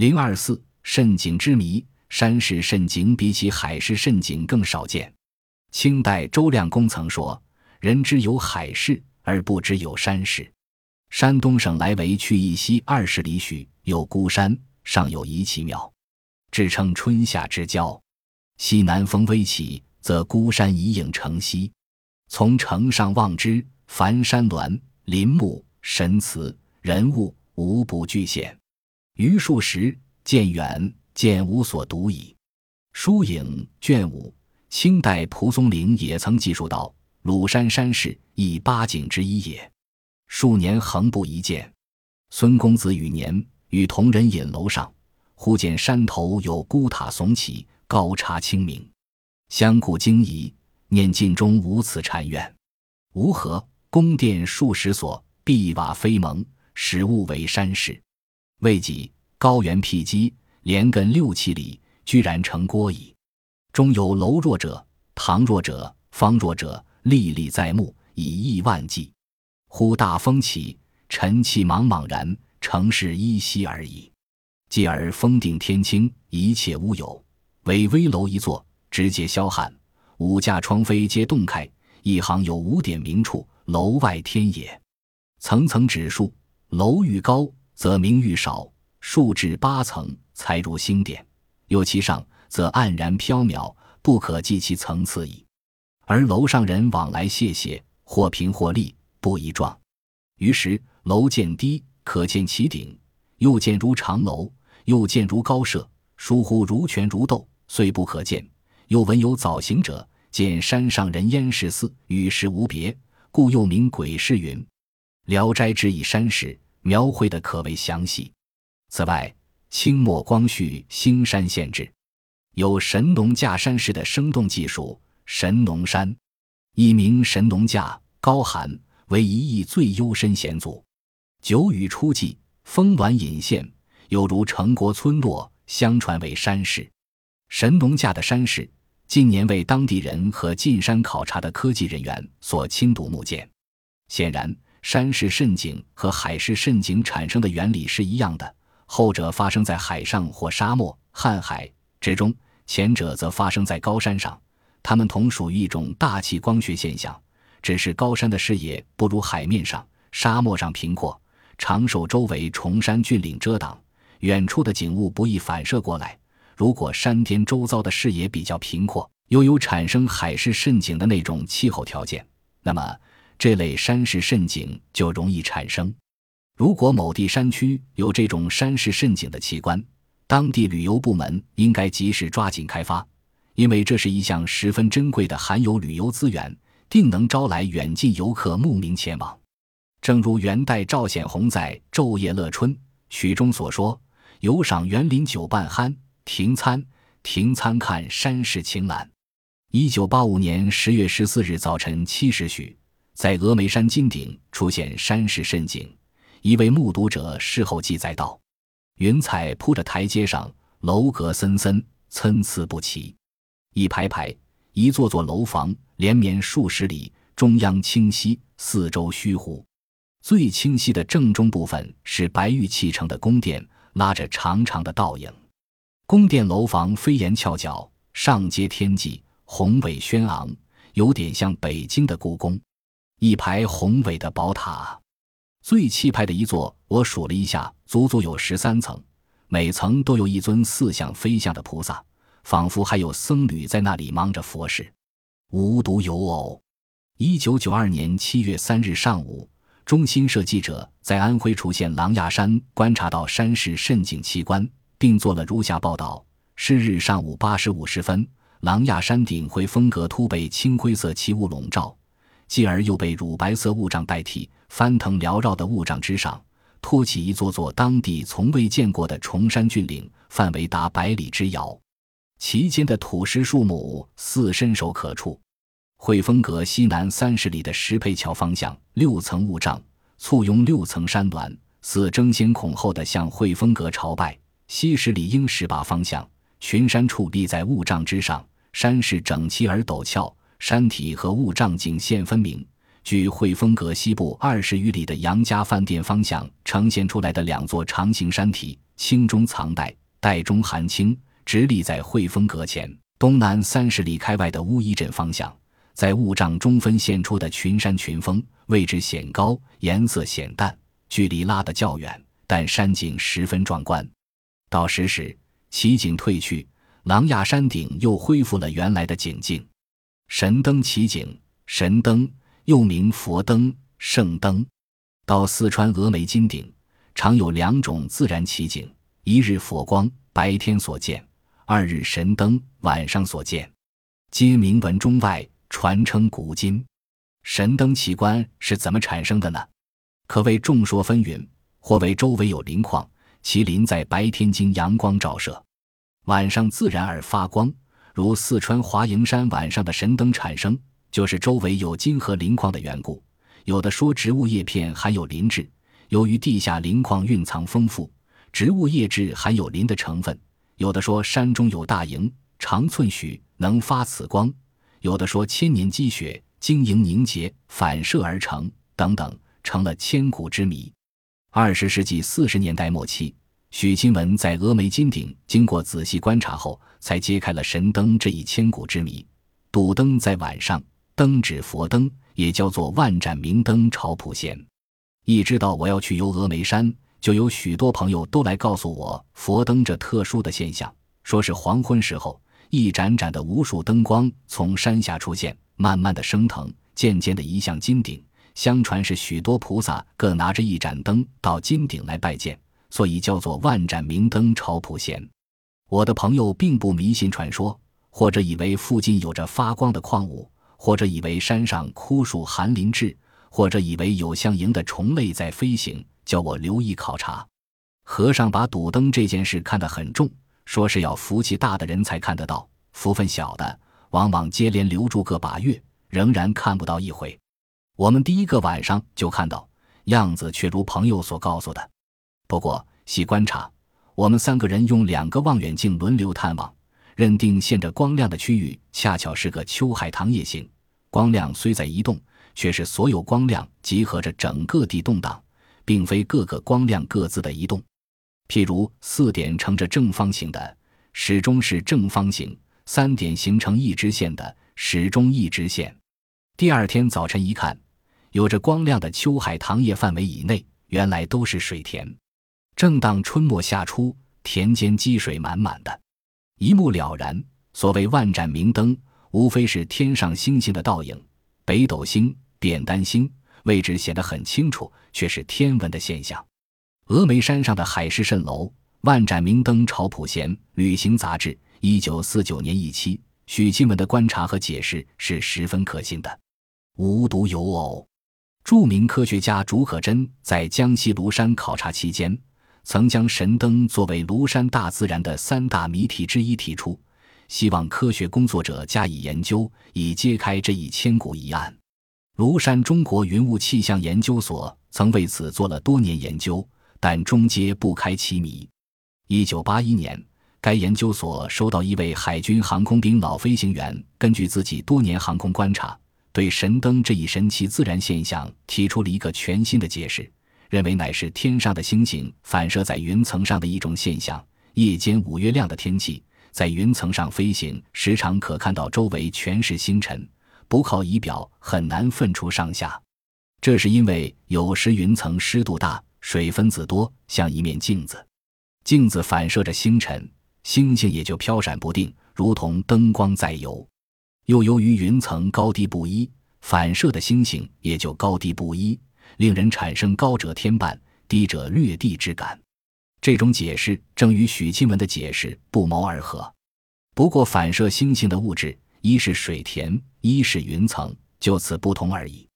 零二四蜃景之谜，山势蜃景比起海市蜃景更少见。清代周亮公曾说：“人知有海市，而不知有山势。”山东省来为去义西二十里许，有孤山，上有遗其庙，至称春夏之交。西南风微起，则孤山一影成西。从城上望之，凡山峦、林木、神祠、人物，无不具现。余数时，见远，见无所独矣。疏影卷五，清代蒲松龄也曾记述道：“鲁山山势，亦八景之一也。数年横不一见。”孙公子与年，与同人饮楼上，忽见山头有孤塔耸起，高插清明，相顾惊疑。念尽中无此禅院，无何宫殿数十所，碧瓦飞蒙，始物为山势。未几，高原辟积，连亘六七里，居然成郭矣。中有楼若者、堂若者、方若者，历历在目，以亿万计。忽大风起，尘气茫茫然，城市依稀而已。继而风定天清，一切乌有，唯危楼一座，直接霄汉。五架窗扉皆洞开，一行有五点明处，楼外天也。层层指数，楼愈高，则明愈少，数至八层，才如星点。又其上，则黯然缥缈，不可计其层次矣。而楼上人往来谢谢，或平或立，不一状。于是楼渐低，可见其顶；又见如长楼，又见如高舍，疏忽如泉如窦，虽不可见。又闻有早行者。见山上人烟似似，与世无别，故又名鬼市云。《聊斋志异》山石描绘的可谓详细。此外，清末光绪《兴山县志》有神农架山势的生动记述。神农山，一名神农架，高寒，为一邑最幽深险阻。九雨初霁，峰峦隐现，犹如城国村落，相传为山势。神农架的山势。近年为当地人和进山考察的科技人员所亲睹目见，显然山势蜃景和海市蜃景产生的原理是一样的，后者发生在海上或沙漠、瀚海之中，前者则发生在高山上。它们同属于一种大气光学现象，只是高山的视野不如海面上、沙漠上平阔，常受周围崇山峻岭遮挡，远处的景物不易反射过来。如果山巅周遭的视野比较平阔，又有产生海市蜃景的那种气候条件，那么这类山势蜃景就容易产生。如果某地山区有这种山势蜃景的奇观，当地旅游部门应该及时抓紧开发，因为这是一项十分珍贵的含有旅游资源，定能招来远近游客慕名前往。正如元代赵显宏在《昼夜乐春曲》中所说：“游赏园林酒半酣。”停餐，停餐看山势晴岚。一九八五年十月十四日早晨七时许，在峨眉山金顶出现山势蜃景。一位目睹者事后记载道：“云彩铺着台阶上，楼阁森森，参差不齐，一排排，一座座楼房连绵数十里，中央清晰，四周虚糊。最清晰的正中部分是白玉砌成的宫殿，拉着长长的倒影。”宫殿楼房飞檐翘角，上接天际，宏伟轩昂，有点像北京的故宫。一排宏伟的宝塔，最气派的一座，我数了一下，足足有十三层，每层都有一尊似像非像的菩萨，仿佛还有僧侣在那里忙着佛事。无独有偶，一九九二年七月三日上午，中新社记者在安徽滁县狼牙山观察到山势蜃景奇观。并做了如下报道：是日上午八时五十分，狼牙山顶灰峰阁突被青灰色奇雾笼罩，继而又被乳白色雾障代替。翻腾缭绕的雾障之上，托起一座座当地从未见过的崇山峻岭，范围达百里之遥。其间的土石树木似伸手可触。汇丰阁西南三十里的石佩桥方向，六层雾障簇拥六层山峦，似争先恐后的向汇丰阁朝拜。西十里鹰石坝方向，群山矗立在雾障之上，山势整齐而陡峭，山体和雾障景线分明。距汇丰阁西部二十余里的杨家饭店方向呈现出来的两座长形山体，青中藏黛，黛中含青，直立在汇丰阁前东南三十里开外的乌衣镇方向，在雾障中分现出的群山群峰，位置显高，颜色显淡，距离拉得较远，但山景十分壮观。到时时，奇景退去，琅琊山顶又恢复了原来的景境。神灯奇景，神灯又名佛灯、圣灯。到四川峨眉金顶，常有两种自然奇景：一日佛光，白天所见；二日神灯，晚上所见。皆名闻中外，传称古今。神灯奇观是怎么产生的呢？可谓众说纷纭。或为周围有磷矿，其磷在白天经阳光照射，晚上自然而发光，如四川华蓥山晚上的神灯产生，就是周围有金和磷矿的缘故。有的说植物叶片含有磷质，由于地下磷矿蕴藏丰富，植物叶质含有磷的成分；有的说山中有大营，长寸许，能发此光；有的说千年积雪晶莹凝结，反射而成，等等，成了千古之谜。二十世纪四十年代末期，许金文在峨眉金顶经过仔细观察后，才揭开了神灯这一千古之谜。赌灯在晚上，灯指佛灯。也叫做万盏明灯朝普贤。一知道我要去游峨眉山，就有许多朋友都来告诉我佛灯这特殊的现象，说是黄昏时候，一盏盏的无数灯光从山下出现，慢慢的升腾，渐渐的移向金顶。相传是许多菩萨各拿着一盏灯到金顶来拜见，所以叫做万盏明灯朝普贤。我的朋友并不迷信传说，或者以为附近有着发光的矿物。或者以为山上枯树含磷质，或者以为有像蝇的虫类在飞行，叫我留意考察。和尚把赌灯这件事看得很重，说是要福气大的人才看得到，福分小的往往接连留住个把月，仍然看不到一回。我们第一个晚上就看到，样子却如朋友所告诉的。不过细观察，我们三个人用两个望远镜轮流探望。认定现着光亮的区域恰巧是个秋海棠叶形，光亮虽在移动，却是所有光亮集合着整个地动荡，并非各个光亮各自的移动。譬如四点呈着正方形的，始终是正方形；三点形成一直线的，始终一直线。第二天早晨一看，有着光亮的秋海棠叶范围以内，原来都是水田。正当春末夏初，田间积水满满的。一目了然，所谓万盏明灯，无非是天上星星的倒影。北斗星、扁担星位置显得很清楚，却是天文的现象。峨眉山上的海市蜃楼，万盏明灯朝普贤。旅行杂志，一九四九年一期。许钦文的观察和解释是十分可信的，无独有偶。著名科学家竺可桢在江西庐山考察期间。曾将神灯作为庐山大自然的三大谜题之一提出，希望科学工作者加以研究，以揭开这一千古疑案。庐山中国云雾气象研究所曾为此做了多年研究，但终揭不开其谜。一九八一年，该研究所收到一位海军航空兵老飞行员，根据自己多年航空观察，对神灯这一神奇自然现象提出了一个全新的解释。认为乃是天上的星星反射在云层上的一种现象。夜间五月亮的天气，在云层上飞行，时常可看到周围全是星辰，不靠仪表很难分出上下。这是因为有时云层湿度大，水分子多，像一面镜子，镜子反射着星辰，星星也就飘闪不定，如同灯光在游。又由于云层高低不一，反射的星星也就高低不一。令人产生高者天半，低者略地之感。这种解释正与许钦文的解释不谋而合。不过，反射星星的物质，一是水田，一是云层，就此不同而已。